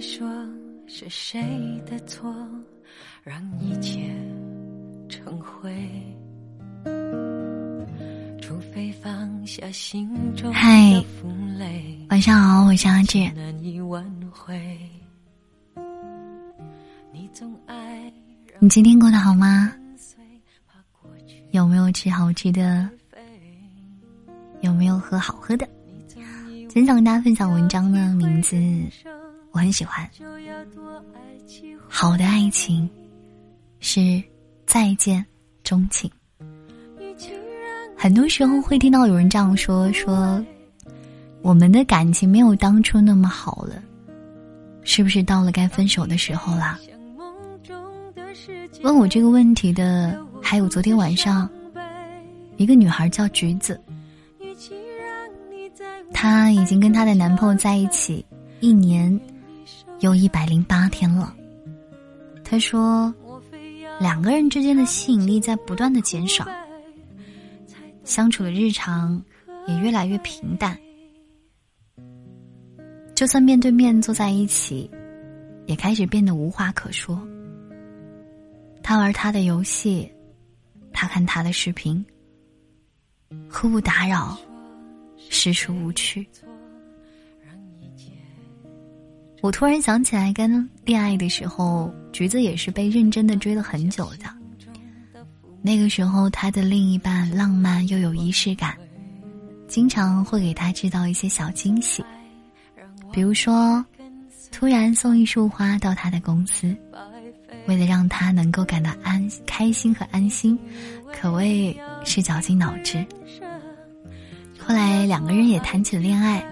再说是谁的错，让一切成灰。除非放下心中嗨负累，晚上好，我是阿志。难以挽回。你总爱你今天过得好吗？有没有吃好吃的？有没有喝好喝的？今天想跟大家分享文章的名字，我很喜欢。好的爱情是再见钟情。很多时候会听到有人这样说：说我们的感情没有当初那么好了，是不是到了该分手的时候啦？问我这个问题的还有昨天晚上一个女孩叫橘子，她已经跟她的男朋友在一起一年又一百零八天了。他说，两个人之间的吸引力在不断的减少，相处的日常也越来越平淡。就算面对面坐在一起，也开始变得无话可说。他玩他的游戏，他看他的视频，互不打扰，实属无趣。我突然想起来，跟恋爱的时候，橘子也是被认真的追了很久的。那个时候，他的另一半浪漫又有仪式感，经常会给他制造一些小惊喜，比如说，突然送一束花到他的公司，为了让他能够感到安开心和安心，可谓是绞尽脑汁。后来两个人也谈起了恋爱，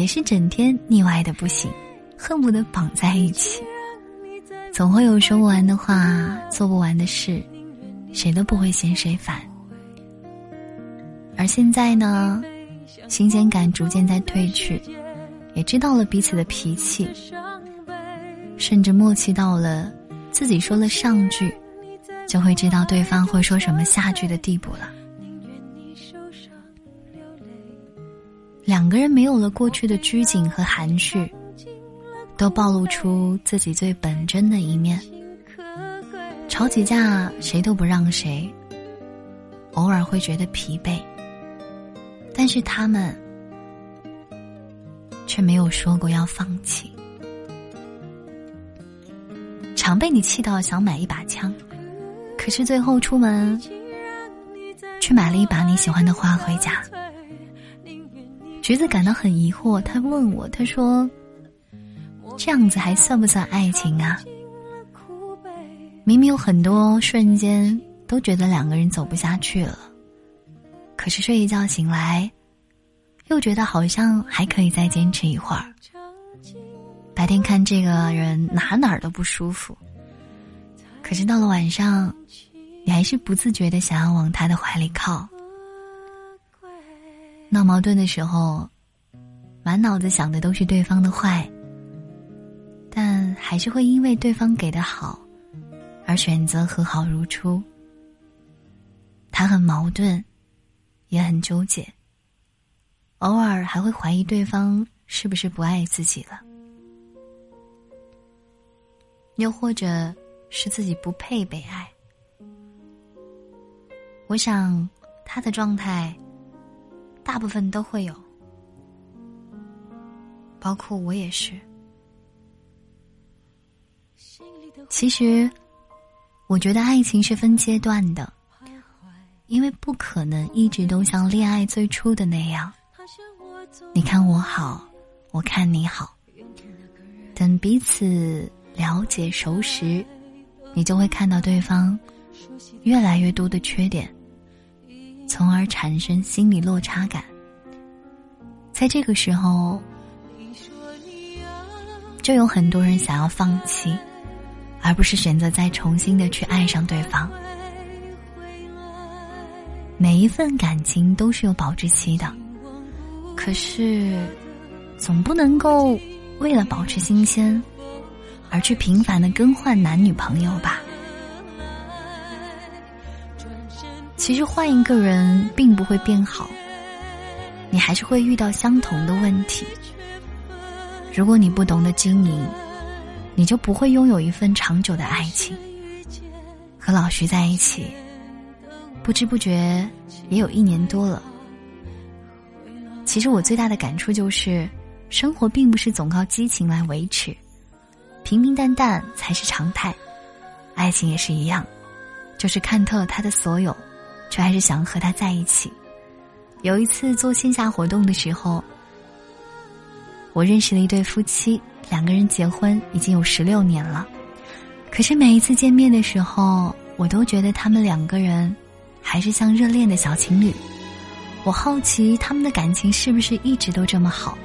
也是整天腻歪的不行，恨不得绑在一起。总会有说不完的话，做不完的事，谁都不会嫌谁烦。而现在呢，新鲜感逐渐在褪去，也知道了彼此的脾气，甚至默契到了自己说了上句，就会知道对方会说什么下句的地步了。两个人没有了过去的拘谨和含蓄。都暴露出自己最本真的一面。吵起架，谁都不让谁，偶尔会觉得疲惫，但是他们却没有说过要放弃。常被你气到想买一把枪，可是最后出门，却买了一把你喜欢的花回家。橘子感到很疑惑，他问我，他说。这样子还算不算爱情啊？明明有很多瞬间都觉得两个人走不下去了，可是睡一觉醒来，又觉得好像还可以再坚持一会儿。白天看这个人哪哪儿都不舒服，可是到了晚上，你还是不自觉的想要往他的怀里靠。闹矛盾的时候，满脑子想的都是对方的坏。但还是会因为对方给的好，而选择和好如初。他很矛盾，也很纠结，偶尔还会怀疑对方是不是不爱自己了，又或者是自己不配被爱。我想他的状态，大部分都会有，包括我也是。其实，我觉得爱情是分阶段的，因为不可能一直都像恋爱最初的那样。你看我好，我看你好，等彼此了解熟识，你就会看到对方越来越多的缺点，从而产生心理落差感。在这个时候，就有很多人想要放弃。而不是选择再重新的去爱上对方。每一份感情都是有保质期的，可是，总不能够为了保持新鲜，而去频繁的更换男女朋友吧。其实换一个人并不会变好，你还是会遇到相同的问题。如果你不懂得经营，你就不会拥有一份长久的爱情。和老徐在一起，不知不觉也有一年多了。其实我最大的感触就是，生活并不是总靠激情来维持，平平淡淡才是常态。爱情也是一样，就是看透了他的所有，却还是想和他在一起。有一次做线下活动的时候，我认识了一对夫妻，两个人结婚已经有十六年了。可是每一次见面的时候，我都觉得他们两个人还是像热恋的小情侣。我好奇他们的感情是不是一直都这么好。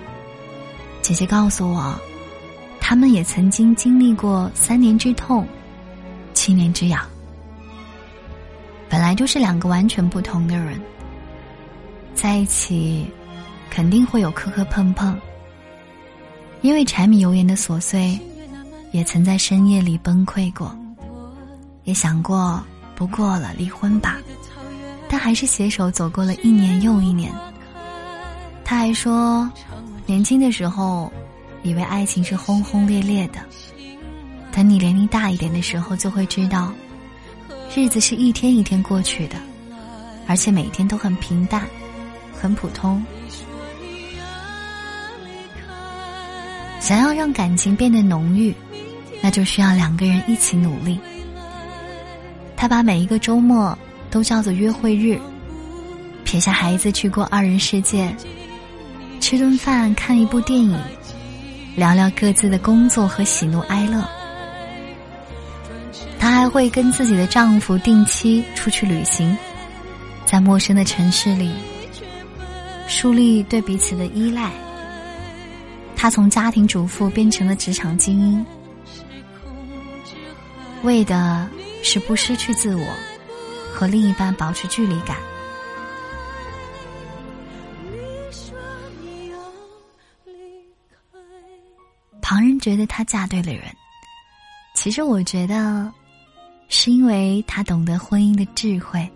姐姐告诉我，他们也曾经经历过三年之痛，七年之痒。本来就是两个完全不同的人，在一起肯定会有磕磕碰碰，因为柴米油盐的琐碎。也曾在深夜里崩溃过，也想过不过了离婚吧，但还是携手走过了一年又一年。他还说，年轻的时候以为爱情是轰轰烈烈的，等你年龄大一点的时候，就会知道，日子是一天一天过去的，而且每天都很平淡，很普通。想要让感情变得浓郁。那就需要两个人一起努力。他把每一个周末都叫做约会日，撇下孩子去过二人世界，吃顿饭，看一部电影，聊聊各自的工作和喜怒哀乐。她会跟自己的丈夫定期出去旅行，在陌生的城市里树立对彼此的依赖。她从家庭主妇变成了职场精英。为的是不失去自我，和另一半保持距离感。旁人觉得她嫁对了人，其实我觉得，是因为他懂得婚姻的智慧。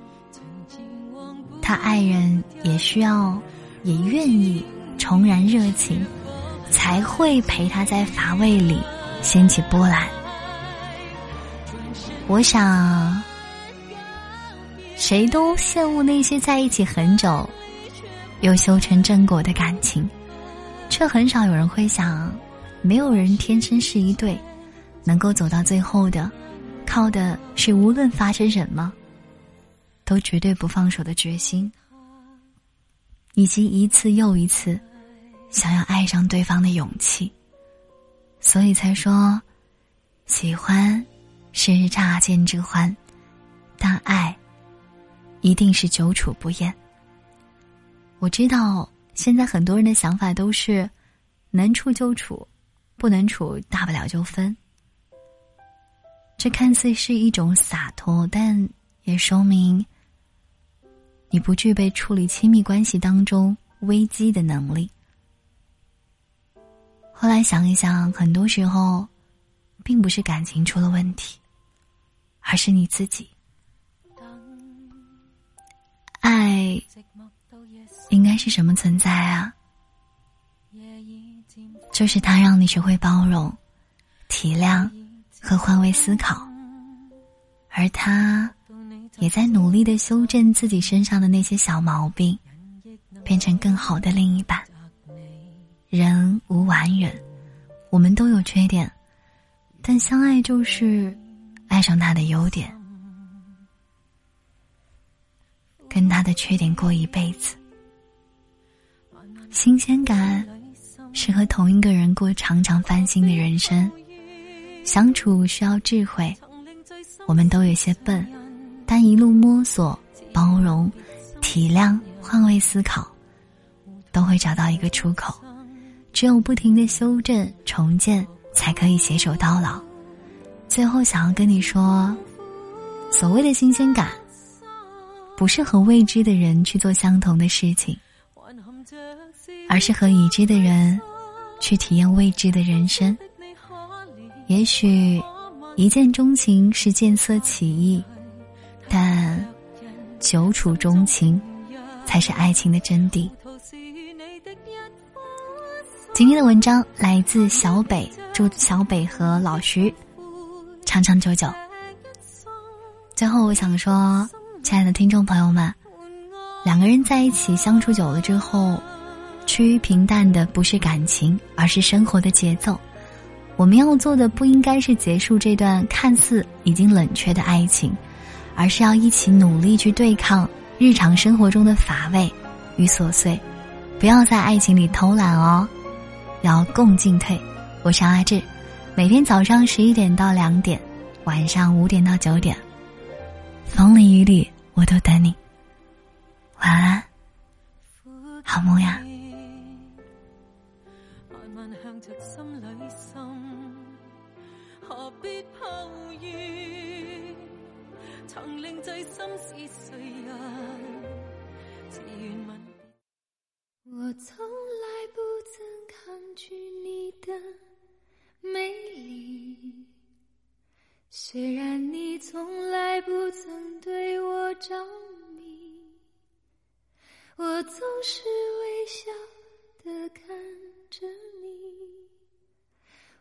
他爱人也需要，也愿意重燃热情，才会陪他在乏味里掀起波澜。我想，谁都羡慕那些在一起很久又修成正果的感情，却很少有人会想，没有人天生是一对，能够走到最后的，靠的是无论发生什么，都绝对不放手的决心，以及一次又一次想要爱上对方的勇气，所以才说，喜欢。是乍见之欢，但爱一定是久处不厌。我知道现在很多人的想法都是能处就处，不能处大不了就分。这看似是一种洒脱，但也说明你不具备处理亲密关系当中危机的能力。后来想一想，很多时候。并不是感情出了问题，而是你自己。爱应该是什么存在啊？就是它让你学会包容、体谅和换位思考，而他也在努力的修正自己身上的那些小毛病，变成更好的另一半。人无完人，我们都有缺点。但相爱就是爱上他的优点，跟他的缺点过一辈子。新鲜感是和同一个人过常常翻新的人生，相处需要智慧。我们都有些笨，但一路摸索、包容、体谅、换位思考，都会找到一个出口。只有不停的修正、重建。才可以携手到老。最后，想要跟你说，所谓的新鲜感，不是和未知的人去做相同的事情，而是和已知的人去体验未知的人生。也许一见钟情是见色起意，但久处钟情才是爱情的真谛。今天的文章来自小北，祝小北和老徐长长久久。最后，我想说，亲爱的听众朋友们，两个人在一起相处久了之后，趋于平淡的不是感情，而是生活的节奏。我们要做的不应该是结束这段看似已经冷却的爱情，而是要一起努力去对抗日常生活中的乏味与琐碎，不要在爱情里偷懒哦。要共进退，我是阿志，每天早上十一点到两点，晚上五点到九点，风里雨里我都等你。晚安，好梦呀。慢慢向着心里渗，何必抱怨？曾令最心是谁人？只愿问。我从来不曾抗拒你的美丽，虽然你从来不曾对我着迷，我总是微笑的看着你。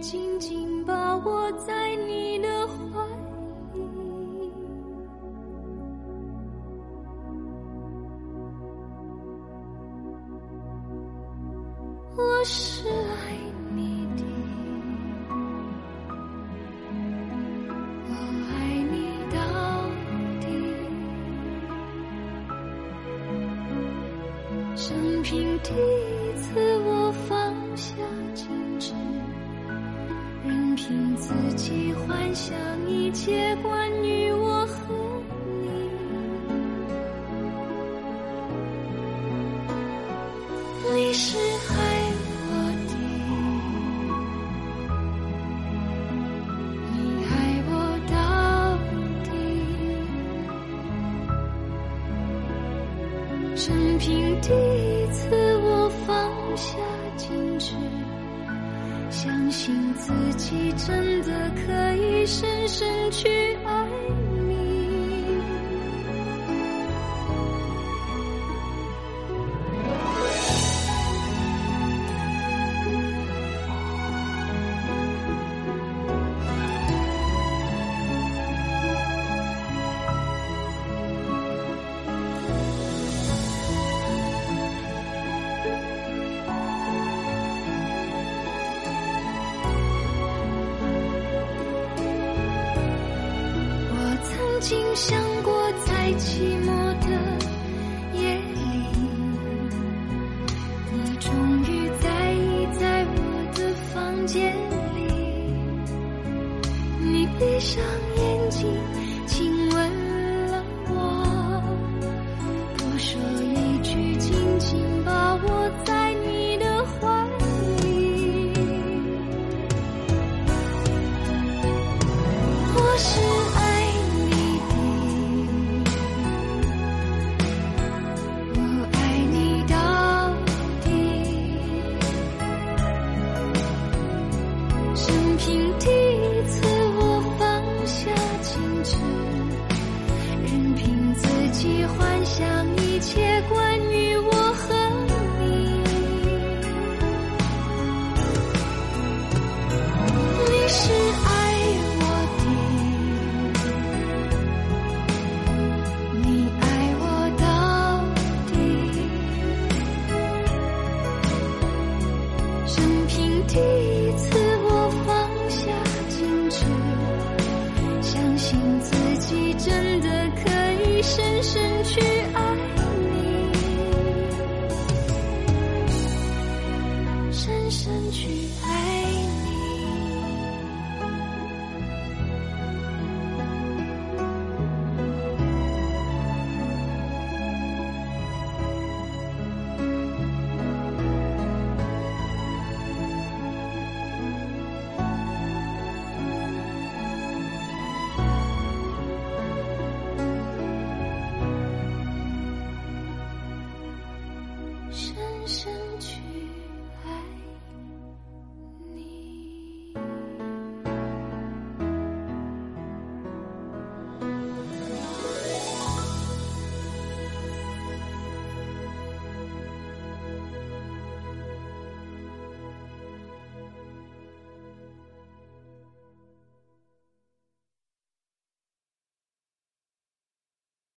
紧紧把我在你的。怀里。我是爱你的，我爱你到底。生平第一次，我放下矜持，凭自己幻想一切关于我和你。你是爱我的，你爱我到底。生平第一次，我放下，相信自己真的可以深深去爱曾经想过，再寂寞。